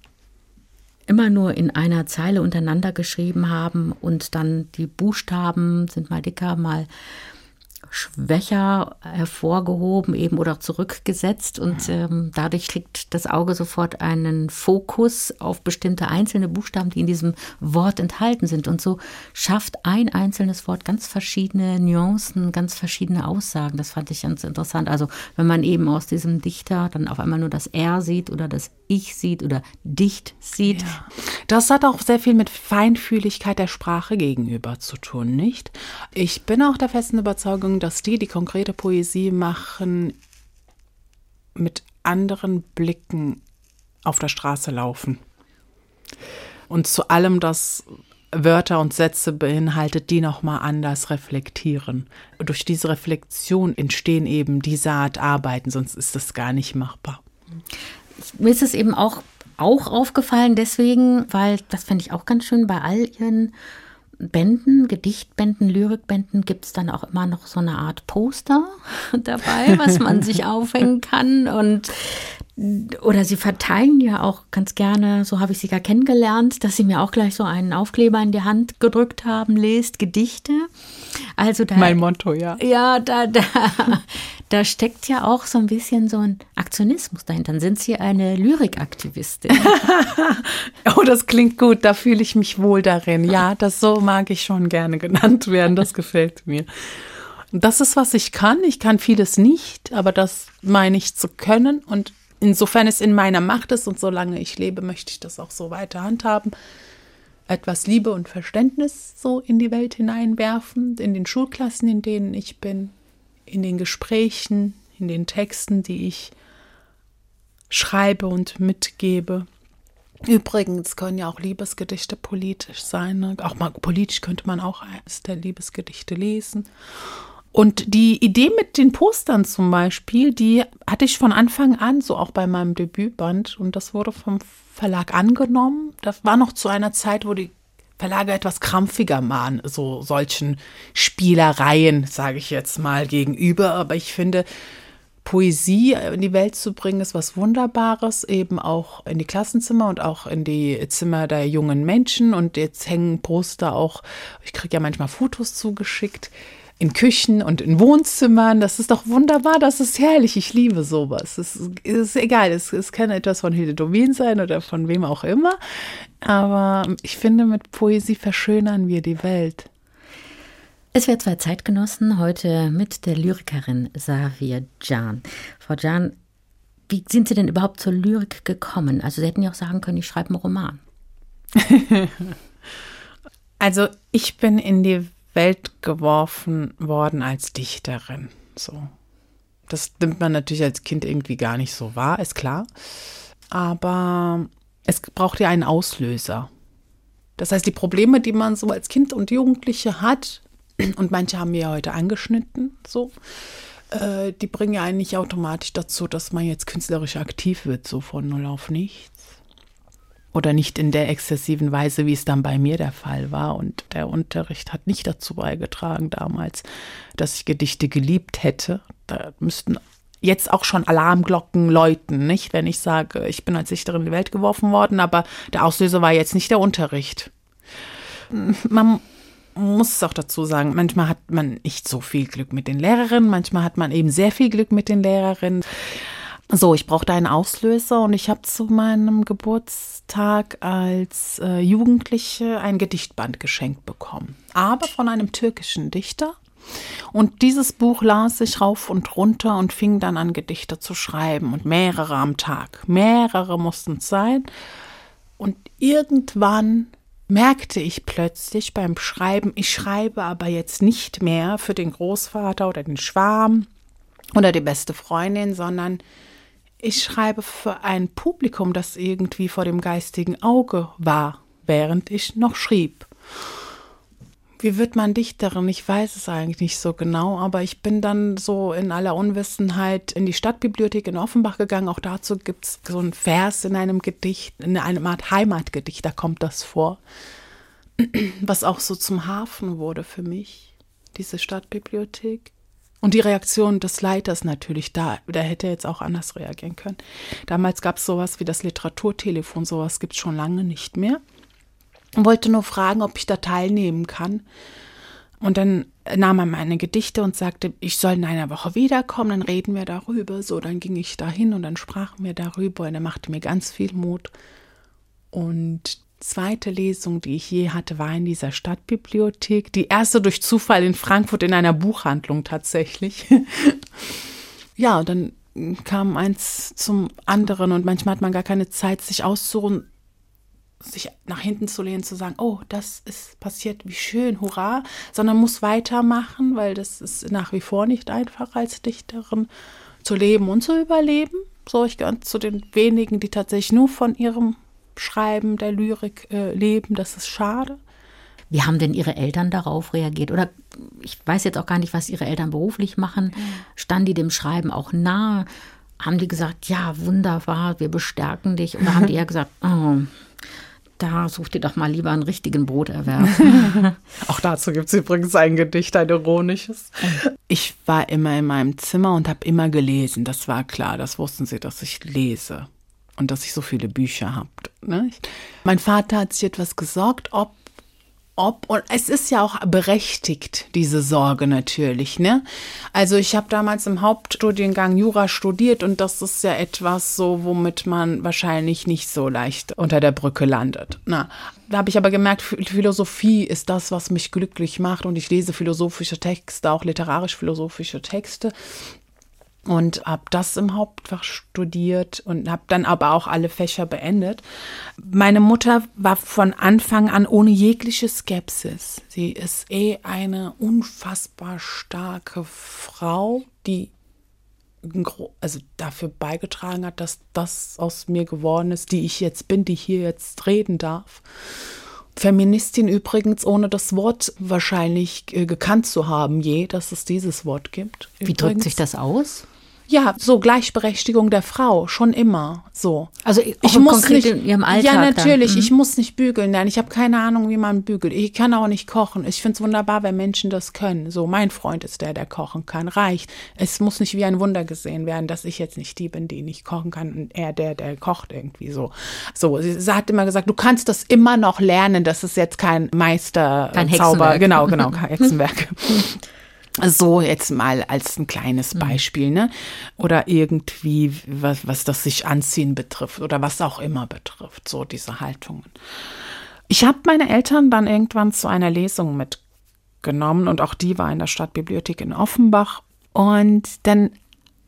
immer nur in einer Zeile untereinander geschrieben haben und dann die Buchstaben sind mal dicker, mal schwächer hervorgehoben eben oder zurückgesetzt und ähm, dadurch kriegt das Auge sofort einen Fokus auf bestimmte einzelne Buchstaben, die in diesem Wort enthalten sind. Und so schafft ein einzelnes Wort ganz verschiedene Nuancen, ganz verschiedene Aussagen. Das fand ich ganz interessant. Also wenn man eben aus diesem Dichter dann auf einmal nur das Er sieht oder das Ich sieht oder Dicht sieht. Ja. Das hat auch sehr viel mit Feinfühligkeit der Sprache gegenüber zu tun, nicht? Ich bin auch der festen Überzeugung, dass die, die konkrete Poesie machen, mit anderen Blicken auf der Straße laufen. Und zu allem, das Wörter und Sätze beinhaltet, die nochmal anders reflektieren. Durch diese Reflexion entstehen eben diese Art Arbeiten, sonst ist das gar nicht machbar. Mir ist es eben auch, auch aufgefallen, deswegen, weil das fände ich auch ganz schön bei all ihren Bänden, Gedichtbänden, Lyrikbänden gibt es dann auch immer noch so eine Art Poster dabei, was man sich aufhängen kann. Und oder sie verteilen ja auch ganz gerne, so habe ich sie gar kennengelernt, dass sie mir auch gleich so einen Aufkleber in die Hand gedrückt haben, lest Gedichte. Also da, mein Motto, ja. Ja, da, da, da steckt ja auch so ein bisschen so ein Aktionismus dahinter. Dann sind Sie eine Lyrikaktivistin. oh, das klingt gut, da fühle ich mich wohl darin. Ja, das so mag ich schon gerne genannt werden, das gefällt mir. Das ist, was ich kann. Ich kann vieles nicht, aber das meine ich zu können. Und insofern es in meiner Macht ist und solange ich lebe, möchte ich das auch so weiter handhaben. Etwas Liebe und Verständnis so in die Welt hineinwerfen, in den Schulklassen, in denen ich bin, in den Gesprächen, in den Texten, die ich schreibe und mitgebe. Übrigens können ja auch Liebesgedichte politisch sein. Ne? Auch mal politisch könnte man auch eines der Liebesgedichte lesen. Und die Idee mit den Postern zum Beispiel, die hatte ich von Anfang an, so auch bei meinem Debütband. Und das wurde vom Verlag angenommen. Das war noch zu einer Zeit, wo die Verlage etwas krampfiger waren, so solchen Spielereien, sage ich jetzt mal, gegenüber. Aber ich finde, Poesie in die Welt zu bringen, ist was Wunderbares, eben auch in die Klassenzimmer und auch in die Zimmer der jungen Menschen. Und jetzt hängen Poster auch, ich kriege ja manchmal Fotos zugeschickt in Küchen und in Wohnzimmern. Das ist doch wunderbar, das ist herrlich. Ich liebe sowas. Es ist, ist egal, es, es kann etwas von Hilde Domin sein oder von wem auch immer. Aber ich finde, mit Poesie verschönern wir die Welt. Es wäre zwei Zeitgenossen heute mit der Lyrikerin Savia Jan. Frau Jan, wie sind Sie denn überhaupt zur Lyrik gekommen? Also Sie hätten ja auch sagen können, ich schreibe einen Roman. also ich bin in die Welt geworfen worden als Dichterin. So. Das nimmt man natürlich als Kind irgendwie gar nicht so wahr, ist klar. Aber es braucht ja einen Auslöser. Das heißt, die Probleme, die man so als Kind und Jugendliche hat, und manche haben wir ja heute angeschnitten, so, äh, die bringen ja einen nicht automatisch dazu, dass man jetzt künstlerisch aktiv wird, so von null auf nichts. Oder nicht in der exzessiven Weise, wie es dann bei mir der Fall war. Und der Unterricht hat nicht dazu beigetragen damals, dass ich Gedichte geliebt hätte. Da müssten jetzt auch schon Alarmglocken läuten, nicht? Wenn ich sage, ich bin als Dichterin in die Welt geworfen worden, aber der Auslöser war jetzt nicht der Unterricht. Man muss es auch dazu sagen, manchmal hat man nicht so viel Glück mit den Lehrerinnen, manchmal hat man eben sehr viel Glück mit den Lehrerinnen. So, ich brauchte einen Auslöser und ich habe zu meinem Geburtstag als äh, Jugendliche ein Gedichtband geschenkt bekommen. Aber von einem türkischen Dichter. Und dieses Buch las ich rauf und runter und fing dann an, Gedichte zu schreiben und mehrere am Tag. Mehrere mussten es sein. Und irgendwann merkte ich plötzlich beim Schreiben, ich schreibe aber jetzt nicht mehr für den Großvater oder den Schwarm oder die beste Freundin, sondern ich schreibe für ein Publikum, das irgendwie vor dem geistigen Auge war, während ich noch schrieb. Wie wird man Dichterin? Ich weiß es eigentlich nicht so genau, aber ich bin dann so in aller Unwissenheit in die Stadtbibliothek in Offenbach gegangen. Auch dazu gibt es so einen Vers in einem Gedicht, in einem Art Heimatgedicht, da kommt das vor, was auch so zum Hafen wurde für mich, diese Stadtbibliothek. Und die Reaktion des Leiters natürlich, da, der hätte jetzt auch anders reagieren können. Damals gab es sowas wie das Literaturtelefon, sowas gibt es schon lange nicht mehr und wollte nur fragen, ob ich da teilnehmen kann. Und dann nahm er meine Gedichte und sagte, ich soll in einer Woche wiederkommen, dann reden wir darüber. So, dann ging ich dahin und dann sprachen wir darüber und er machte mir ganz viel Mut. Und zweite Lesung, die ich je hatte, war in dieser Stadtbibliothek. Die erste durch Zufall in Frankfurt in einer Buchhandlung tatsächlich. ja, und dann kam eins zum anderen und manchmal hat man gar keine Zeit, sich auszuruhen sich nach hinten zu lehnen, zu sagen, oh, das ist passiert, wie schön, hurra, sondern muss weitermachen, weil das ist nach wie vor nicht einfach als Dichterin zu leben und zu überleben. So, ich gehöre zu den wenigen, die tatsächlich nur von ihrem Schreiben der Lyrik äh, leben. Das ist schade. Wie haben denn Ihre Eltern darauf reagiert? Oder ich weiß jetzt auch gar nicht, was Ihre Eltern beruflich machen. Standen die dem Schreiben auch nahe? Haben die gesagt, ja, wunderbar, wir bestärken dich? Oder haben die eher gesagt, oh, da such dir doch mal lieber einen richtigen Broterwerb. Auch dazu gibt es übrigens ein Gedicht, ein ironisches. Ich war immer in meinem Zimmer und habe immer gelesen. Das war klar, das wussten sie, dass ich lese und dass ich so viele Bücher habe. Ne? Mein Vater hat sich etwas gesorgt, ob ob und es ist ja auch berechtigt diese Sorge natürlich, ne? Also ich habe damals im Hauptstudiengang Jura studiert und das ist ja etwas so, womit man wahrscheinlich nicht so leicht unter der Brücke landet. Na, da habe ich aber gemerkt, Philosophie ist das, was mich glücklich macht und ich lese philosophische Texte, auch literarisch-philosophische Texte und habe das im Hauptfach studiert und habe dann aber auch alle Fächer beendet. Meine Mutter war von Anfang an ohne jegliche Skepsis. Sie ist eh eine unfassbar starke Frau, die also dafür beigetragen hat, dass das aus mir geworden ist, die ich jetzt bin, die hier jetzt reden darf. Feministin übrigens, ohne das Wort wahrscheinlich äh, gekannt zu haben, je, dass es dieses Wort gibt. Wie drückt sich das aus? Ja, so Gleichberechtigung der Frau, schon immer so. Also ich muss nicht in ihrem Alltag Ja, natürlich, mhm. ich muss nicht bügeln, nein, ich habe keine Ahnung, wie man bügelt. Ich kann auch nicht kochen. Ich finde es wunderbar, wenn Menschen das können. So, mein Freund ist der, der kochen kann, reicht. Es muss nicht wie ein Wunder gesehen werden, dass ich jetzt nicht die bin, die nicht kochen kann und er der, der kocht irgendwie so. So, sie, sie hat immer gesagt, du kannst das immer noch lernen, das ist jetzt kein Meister kein Zauber, genau, genau, kein Hexenwerk. So jetzt mal als ein kleines mhm. Beispiel, ne? Oder irgendwie, was, was das sich anziehen betrifft oder was auch immer betrifft, so diese Haltungen. Ich habe meine Eltern dann irgendwann zu einer Lesung mitgenommen und auch die war in der Stadtbibliothek in Offenbach. Und dann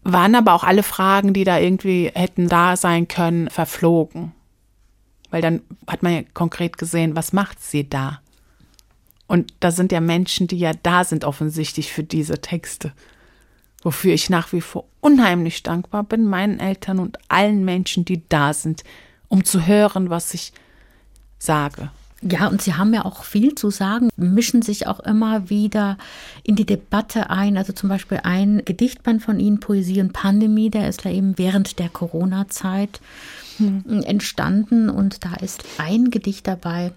waren aber auch alle Fragen, die da irgendwie hätten da sein können, verflogen. Weil dann hat man ja konkret gesehen, was macht sie da? Und da sind ja Menschen, die ja da sind offensichtlich für diese Texte. Wofür ich nach wie vor unheimlich dankbar bin, meinen Eltern und allen Menschen, die da sind, um zu hören, was ich sage. Ja, und Sie haben ja auch viel zu sagen, mischen sich auch immer wieder in die Debatte ein. Also zum Beispiel ein Gedichtband von Ihnen, Poesie und Pandemie, der ist ja eben während der Corona-Zeit hm. entstanden. Und da ist ein Gedicht dabei,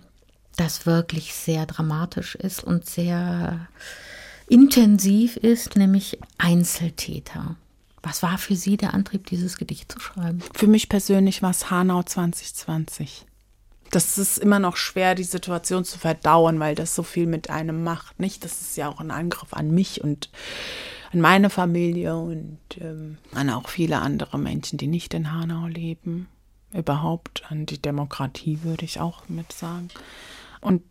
das wirklich sehr dramatisch ist und sehr intensiv ist, nämlich Einzeltäter. Was war für Sie der Antrieb, dieses Gedicht zu schreiben? Für mich persönlich war es Hanau 2020 das ist immer noch schwer, die Situation zu verdauen, weil das so viel mit einem macht. Nicht? Das ist ja auch ein Angriff an mich und an meine Familie und ähm, an auch viele andere Menschen, die nicht in Hanau leben. Überhaupt an die Demokratie, würde ich auch mit sagen. Und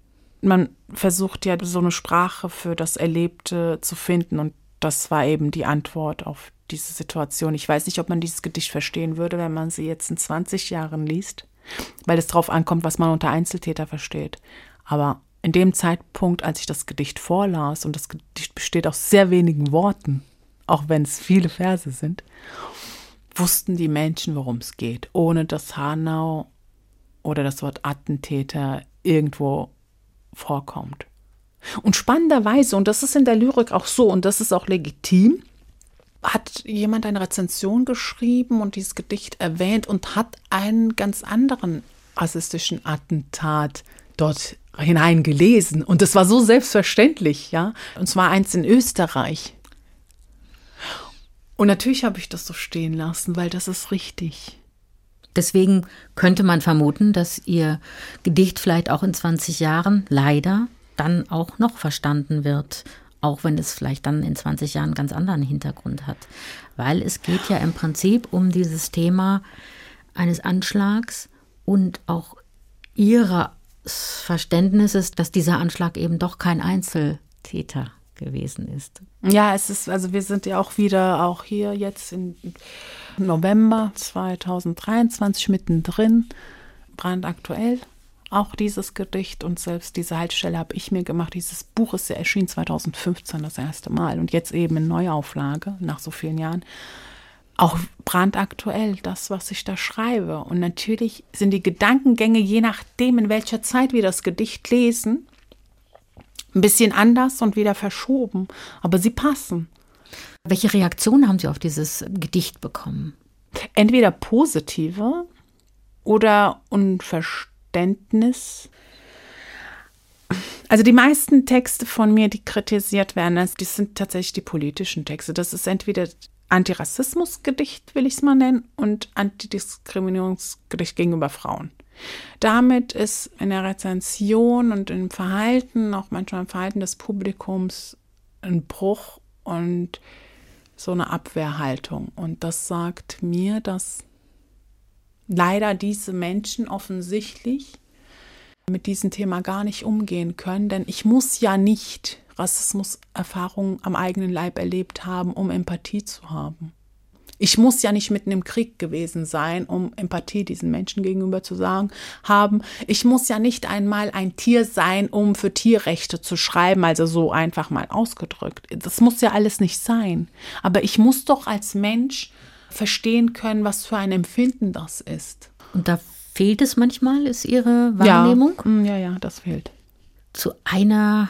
man versucht ja so eine Sprache für das Erlebte zu finden und das war eben die Antwort auf diese Situation. Ich weiß nicht, ob man dieses Gedicht verstehen würde, wenn man sie jetzt in 20 Jahren liest weil es darauf ankommt, was man unter Einzeltäter versteht. Aber in dem Zeitpunkt, als ich das Gedicht vorlas, und das Gedicht besteht aus sehr wenigen Worten, auch wenn es viele Verse sind, wussten die Menschen, worum es geht, ohne dass Hanau oder das Wort Attentäter irgendwo vorkommt. Und spannenderweise, und das ist in der Lyrik auch so, und das ist auch legitim, hat jemand eine Rezension geschrieben und dieses Gedicht erwähnt und hat einen ganz anderen rassistischen Attentat dort hineingelesen. Und das war so selbstverständlich, ja. Und zwar eins in Österreich. Und natürlich habe ich das so stehen lassen, weil das ist richtig. Deswegen könnte man vermuten, dass Ihr Gedicht vielleicht auch in 20 Jahren leider dann auch noch verstanden wird auch wenn es vielleicht dann in 20 Jahren einen ganz anderen Hintergrund hat. Weil es geht ja im Prinzip um dieses Thema eines Anschlags und auch ihres Verständnisses, dass dieser Anschlag eben doch kein Einzeltäter gewesen ist. Ja, es ist, also wir sind ja auch wieder auch hier jetzt im November 2023 mittendrin, brandaktuell auch dieses Gedicht und selbst diese Haltestelle habe ich mir gemacht. Dieses Buch ist ja erschienen 2015 das erste Mal und jetzt eben in Neuauflage nach so vielen Jahren. Auch brandaktuell, das, was ich da schreibe. Und natürlich sind die Gedankengänge, je nachdem, in welcher Zeit wir das Gedicht lesen, ein bisschen anders und wieder verschoben. Aber sie passen. Welche Reaktion haben Sie auf dieses Gedicht bekommen? Entweder positive oder unverständliche Verständnis. Also die meisten Texte von mir, die kritisiert werden, also die sind tatsächlich die politischen Texte. Das ist entweder Antirassismusgedicht, will ich es mal nennen, und Antidiskriminierungsgedicht gegenüber Frauen. Damit ist in der Rezension und im Verhalten, auch manchmal im Verhalten des Publikums, ein Bruch und so eine Abwehrhaltung. Und das sagt mir, dass leider diese Menschen offensichtlich mit diesem Thema gar nicht umgehen können, denn ich muss ja nicht Rassismuserfahrungen am eigenen Leib erlebt haben, um Empathie zu haben. Ich muss ja nicht mitten im Krieg gewesen sein, um Empathie diesen Menschen gegenüber zu sagen haben. Ich muss ja nicht einmal ein Tier sein, um für Tierrechte zu schreiben, also so einfach mal ausgedrückt. Das muss ja alles nicht sein. Aber ich muss doch als Mensch verstehen können, was für ein Empfinden das ist. Und da fehlt es manchmal, ist Ihre Wahrnehmung? Ja, mm, ja, ja das fehlt. Zu einer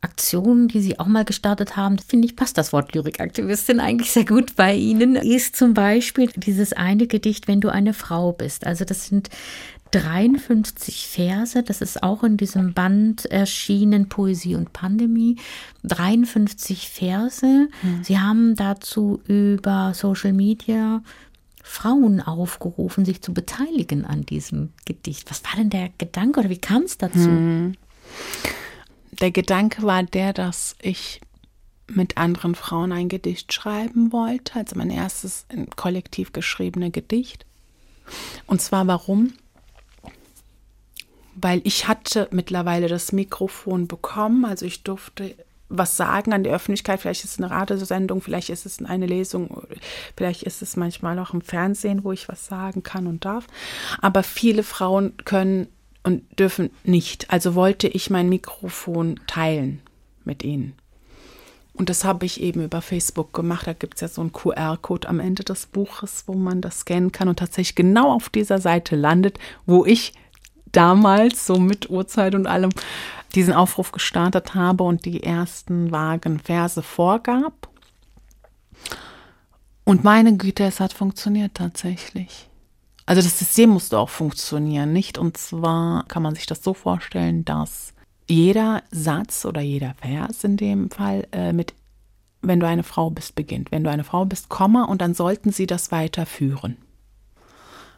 Aktion, die Sie auch mal gestartet haben, finde ich, passt das Wort Lyrikaktivistin eigentlich sehr gut bei Ihnen, ist zum Beispiel dieses eine Gedicht, wenn du eine Frau bist. Also das sind 53 Verse, das ist auch in diesem Band erschienen, Poesie und Pandemie. 53 Verse. Mhm. Sie haben dazu über Social Media Frauen aufgerufen, sich zu beteiligen an diesem Gedicht. Was war denn der Gedanke oder wie kam es dazu? Mhm. Der Gedanke war der, dass ich mit anderen Frauen ein Gedicht schreiben wollte, also mein erstes kollektiv geschriebene Gedicht. Und zwar warum? weil ich hatte mittlerweile das Mikrofon bekommen, also ich durfte was sagen an die Öffentlichkeit. Vielleicht ist es eine Radiosendung, vielleicht ist es eine Lesung, vielleicht ist es manchmal auch im Fernsehen, wo ich was sagen kann und darf. Aber viele Frauen können und dürfen nicht. Also wollte ich mein Mikrofon teilen mit ihnen. Und das habe ich eben über Facebook gemacht. Da gibt es ja so einen QR-Code am Ende des Buches, wo man das scannen kann und tatsächlich genau auf dieser Seite landet, wo ich damals, so mit Uhrzeit und allem, diesen Aufruf gestartet habe und die ersten vagen Verse vorgab. Und meine Güte, es hat funktioniert tatsächlich. Also das System musste auch funktionieren, nicht? Und zwar kann man sich das so vorstellen, dass jeder Satz oder jeder Vers in dem Fall äh, mit wenn du eine Frau bist beginnt. Wenn du eine Frau bist, Komma, und dann sollten sie das weiterführen.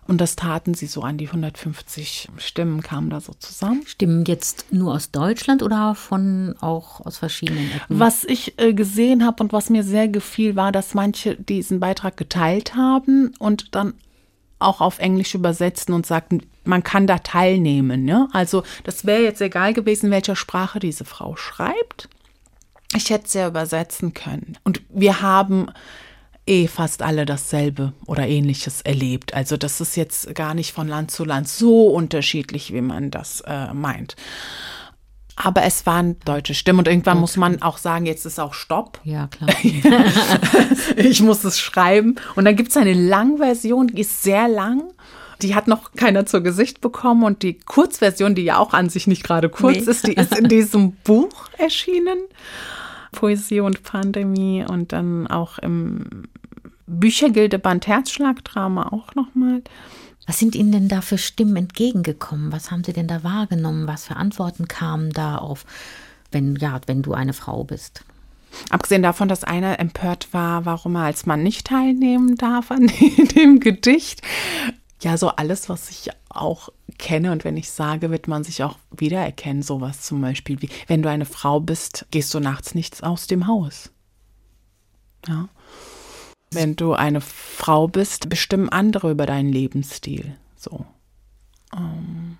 Und das taten sie so an die 150 Stimmen kamen da so zusammen. Stimmen jetzt nur aus Deutschland oder von auch aus verschiedenen Ecken? Was ich äh, gesehen habe und was mir sehr gefiel, war, dass manche diesen Beitrag geteilt haben und dann auch auf Englisch übersetzten und sagten, man kann da teilnehmen. Ja? Also das wäre jetzt egal gewesen, welcher Sprache diese Frau schreibt. Ich hätte es ja übersetzen können. Und wir haben eh fast alle dasselbe oder ähnliches erlebt. Also das ist jetzt gar nicht von Land zu Land so unterschiedlich, wie man das äh, meint. Aber es waren deutsche Stimmen und irgendwann okay. muss man auch sagen, jetzt ist auch Stopp. Ja, klar. ich muss es schreiben. Und dann gibt es eine Langversion, die ist sehr lang. Die hat noch keiner zu Gesicht bekommen. Und die Kurzversion, die ja auch an sich nicht gerade kurz nee. ist, die ist in diesem Buch erschienen. Poesie und Pandemie und dann auch im Büchergildeband Herzschlagdrama auch nochmal. Was sind Ihnen denn da für Stimmen entgegengekommen? Was haben Sie denn da wahrgenommen? Was für Antworten kamen da auf, wenn, ja, wenn du eine Frau bist? Abgesehen davon, dass einer empört war, warum er als Mann nicht teilnehmen darf an dem Gedicht. Ja, so alles, was ich auch kenne und wenn ich sage, wird man sich auch wiedererkennen. Sowas zum Beispiel wie, wenn du eine Frau bist, gehst du nachts nichts aus dem Haus. Ja. Wenn du eine Frau bist, bestimmen andere über deinen Lebensstil. So. Um. Ähm.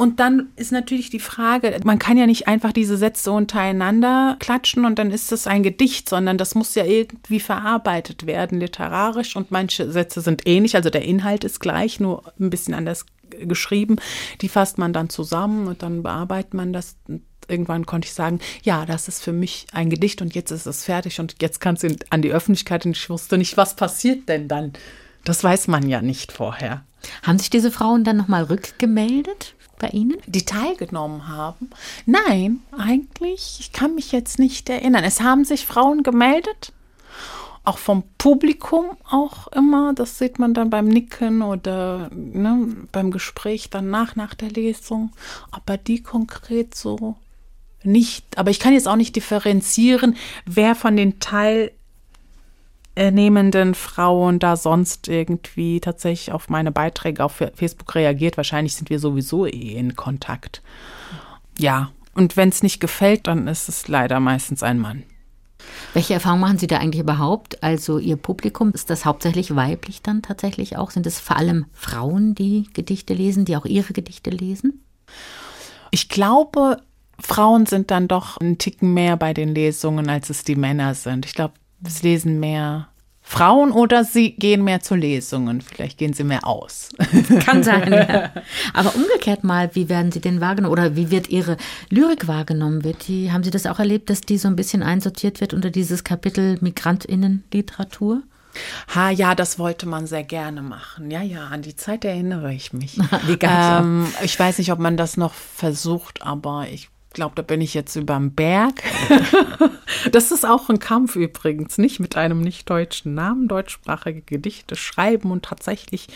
Und dann ist natürlich die Frage, man kann ja nicht einfach diese Sätze untereinander klatschen und dann ist das ein Gedicht, sondern das muss ja irgendwie verarbeitet werden, literarisch. Und manche Sätze sind ähnlich, also der Inhalt ist gleich, nur ein bisschen anders geschrieben. Die fasst man dann zusammen und dann bearbeitet man das. Irgendwann konnte ich sagen, ja, das ist für mich ein Gedicht und jetzt ist es fertig und jetzt kannst du an die Öffentlichkeit und ich wusste nicht, was passiert denn dann. Das weiß man ja nicht vorher. Haben sich diese Frauen dann nochmal rückgemeldet? bei Ihnen? Die teilgenommen haben? Nein, eigentlich, ich kann mich jetzt nicht erinnern. Es haben sich Frauen gemeldet, auch vom Publikum auch immer. Das sieht man dann beim Nicken oder ne, beim Gespräch danach, nach der Lesung. Aber die konkret so nicht. Aber ich kann jetzt auch nicht differenzieren, wer von den Teil nehmenden Frauen da sonst irgendwie tatsächlich auf meine Beiträge auf Facebook reagiert. Wahrscheinlich sind wir sowieso eh in Kontakt. Ja, und wenn es nicht gefällt, dann ist es leider meistens ein Mann. Welche Erfahrungen machen Sie da eigentlich überhaupt? Also Ihr Publikum, ist das hauptsächlich weiblich dann tatsächlich auch? Sind es vor allem Frauen, die Gedichte lesen, die auch Ihre Gedichte lesen? Ich glaube, Frauen sind dann doch einen Ticken mehr bei den Lesungen, als es die Männer sind. Ich glaube, es lesen mehr Frauen oder sie gehen mehr zu Lesungen. Vielleicht gehen sie mehr aus. Kann sein, ja. Aber umgekehrt mal, wie werden Sie denn wahrgenommen oder wie wird Ihre Lyrik wahrgenommen? Wird die, haben Sie das auch erlebt, dass die so ein bisschen einsortiert wird unter dieses Kapitel Migrantinnenliteratur? Ha, ja, das wollte man sehr gerne machen. Ja, ja, an die Zeit erinnere ich mich. ähm, ich weiß nicht, ob man das noch versucht, aber ich glaube, da bin ich jetzt überm Berg. das ist auch ein Kampf übrigens, nicht mit einem nicht-deutschen Namen, deutschsprachige Gedichte schreiben und tatsächlich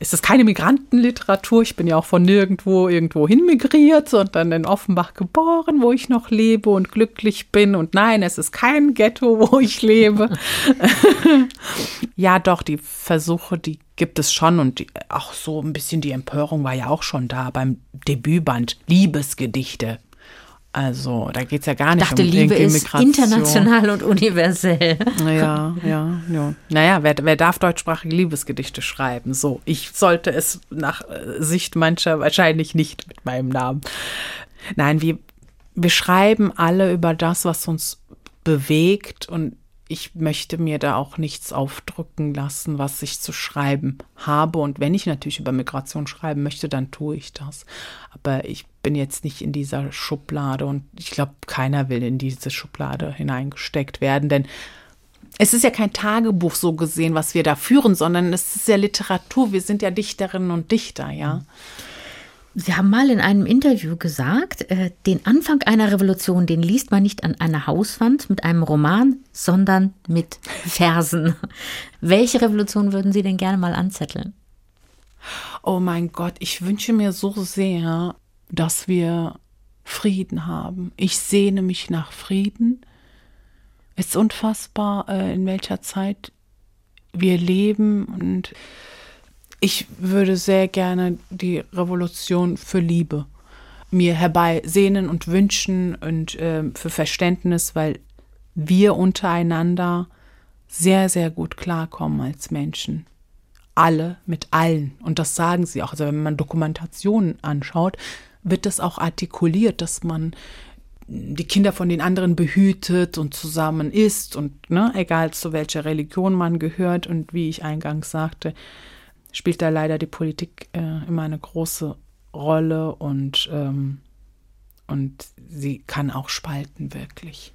ist es keine Migrantenliteratur. Ich bin ja auch von nirgendwo irgendwo hin migriert, sondern in Offenbach geboren, wo ich noch lebe und glücklich bin. Und nein, es ist kein Ghetto, wo ich lebe. ja, doch, die Versuche, die gibt es schon und die, auch so ein bisschen die Empörung war ja auch schon da beim Debütband Liebesgedichte also da geht es ja gar nicht dachte, um Liebe ist Migration. international und universell. Ja, ja, ja. Naja, wer, wer darf deutschsprachige Liebesgedichte schreiben? So, ich sollte es nach äh, Sicht mancher wahrscheinlich nicht mit meinem Namen. Nein, wir, wir schreiben alle über das, was uns bewegt und ich möchte mir da auch nichts aufdrücken lassen, was ich zu schreiben habe. Und wenn ich natürlich über Migration schreiben möchte, dann tue ich das. Aber ich bin jetzt nicht in dieser Schublade und ich glaube, keiner will in diese Schublade hineingesteckt werden, denn es ist ja kein Tagebuch so gesehen, was wir da führen, sondern es ist ja Literatur. Wir sind ja Dichterinnen und Dichter, ja. Sie haben mal in einem Interview gesagt, äh, den Anfang einer Revolution, den liest man nicht an einer Hauswand mit einem Roman, sondern mit Versen. Welche Revolution würden Sie denn gerne mal anzetteln? Oh mein Gott, ich wünsche mir so sehr, dass wir Frieden haben. Ich sehne mich nach Frieden. Es ist unfassbar, äh, in welcher Zeit wir leben und ich würde sehr gerne die Revolution für Liebe mir herbeisehnen und wünschen und äh, für Verständnis, weil wir untereinander sehr, sehr gut klarkommen als Menschen. Alle mit allen. Und das sagen sie auch. Also wenn man Dokumentationen anschaut, wird das auch artikuliert, dass man die Kinder von den anderen behütet und zusammen isst und ne, egal zu welcher Religion man gehört und wie ich eingangs sagte, spielt da leider die Politik äh, immer eine große Rolle und, ähm, und sie kann auch spalten, wirklich.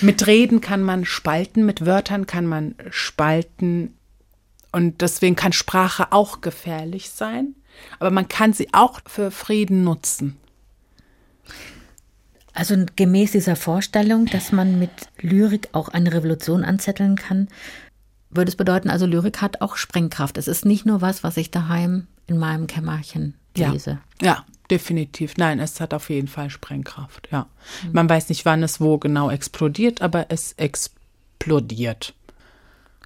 Mit Reden kann man spalten, mit Wörtern kann man spalten und deswegen kann Sprache auch gefährlich sein, aber man kann sie auch für Frieden nutzen. Also gemäß dieser Vorstellung, dass man mit Lyrik auch eine Revolution anzetteln kann, würde es bedeuten, also Lyrik hat auch Sprengkraft. Es ist nicht nur was, was ich daheim in meinem Kämmerchen lese. Ja, definitiv. Nein, es hat auf jeden Fall Sprengkraft, ja. Mhm. Man weiß nicht, wann es wo genau explodiert, aber es explodiert.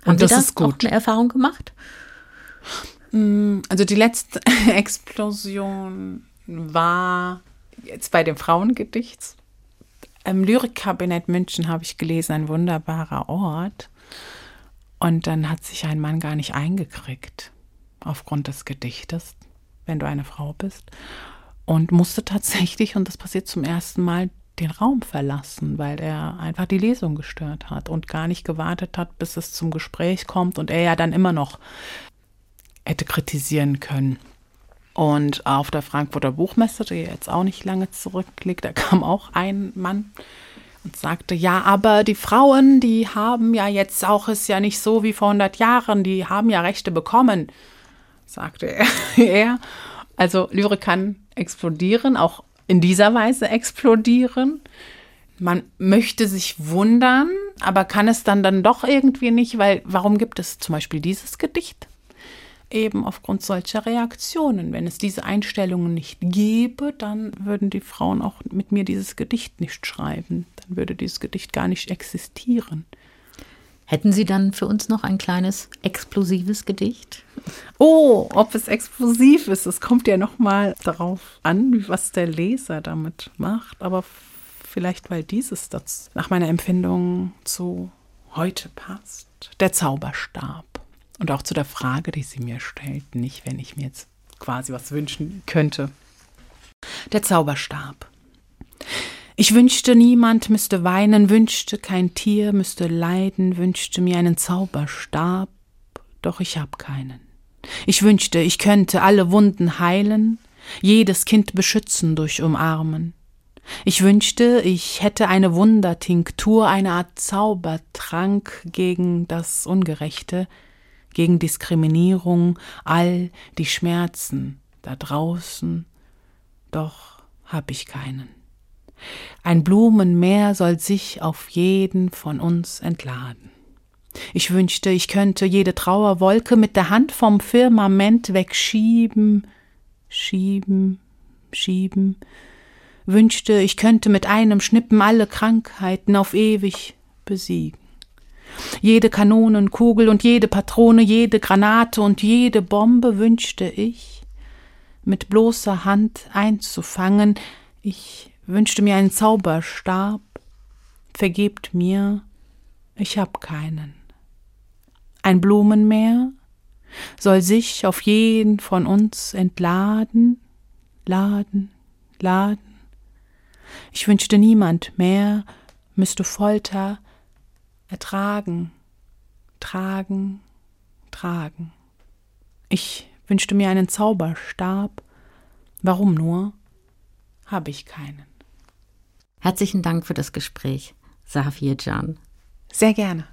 Haben Und das, das ist gut. Auch eine Erfahrung gemacht? Mm, also die letzte Explosion war jetzt bei dem Frauengedicht. Im Lyrikkabinett München habe ich gelesen, ein wunderbarer Ort. Und dann hat sich ein Mann gar nicht eingekriegt aufgrund des Gedichtes, wenn du eine Frau bist. Und musste tatsächlich, und das passiert zum ersten Mal, den Raum verlassen, weil er einfach die Lesung gestört hat und gar nicht gewartet hat, bis es zum Gespräch kommt und er ja dann immer noch hätte kritisieren können. Und auf der Frankfurter Buchmesse, die jetzt auch nicht lange zurückliegt, da kam auch ein Mann und sagte, ja, aber die Frauen, die haben ja jetzt auch, ist ja nicht so wie vor 100 Jahren, die haben ja Rechte bekommen, sagte er. Also Lyrik kann explodieren, auch in dieser Weise explodieren. Man möchte sich wundern, aber kann es dann dann doch irgendwie nicht, weil warum gibt es zum Beispiel dieses Gedicht? Eben aufgrund solcher Reaktionen. Wenn es diese Einstellungen nicht gäbe, dann würden die Frauen auch mit mir dieses Gedicht nicht schreiben. Dann würde dieses Gedicht gar nicht existieren. Hätten Sie dann für uns noch ein kleines explosives Gedicht? Oh, ob es explosiv ist, es kommt ja noch mal darauf an, was der Leser damit macht. Aber vielleicht, weil dieses das nach meiner Empfindung zu heute passt. Der Zauberstab. Und auch zu der Frage, die sie mir stellt, nicht wenn ich mir jetzt quasi was wünschen könnte. Der Zauberstab. Ich wünschte, niemand müsste weinen, wünschte, kein Tier müsste leiden, wünschte mir einen Zauberstab, doch ich hab keinen. Ich wünschte, ich könnte alle Wunden heilen, jedes Kind beschützen durch Umarmen. Ich wünschte, ich hätte eine Wundertinktur, eine Art Zaubertrank gegen das Ungerechte, gegen Diskriminierung, all die Schmerzen da draußen, doch hab ich keinen. Ein Blumenmeer soll sich auf jeden von uns entladen. Ich wünschte, ich könnte jede Trauerwolke mit der Hand vom Firmament wegschieben, schieben, schieben, wünschte, ich könnte mit einem Schnippen alle Krankheiten auf ewig besiegen. Jede Kanonenkugel und jede Patrone, jede Granate und jede Bombe wünschte ich mit bloßer Hand einzufangen. Ich wünschte mir einen Zauberstab. Vergebt mir, ich hab keinen. Ein Blumenmeer soll sich auf jeden von uns entladen, laden, laden. Ich wünschte niemand mehr müsste Folter ertragen, tragen, tragen. Ich wünschte mir einen Zauberstab. Warum nur? Habe ich keinen. Herzlichen Dank für das Gespräch, Safir Can. Sehr gerne.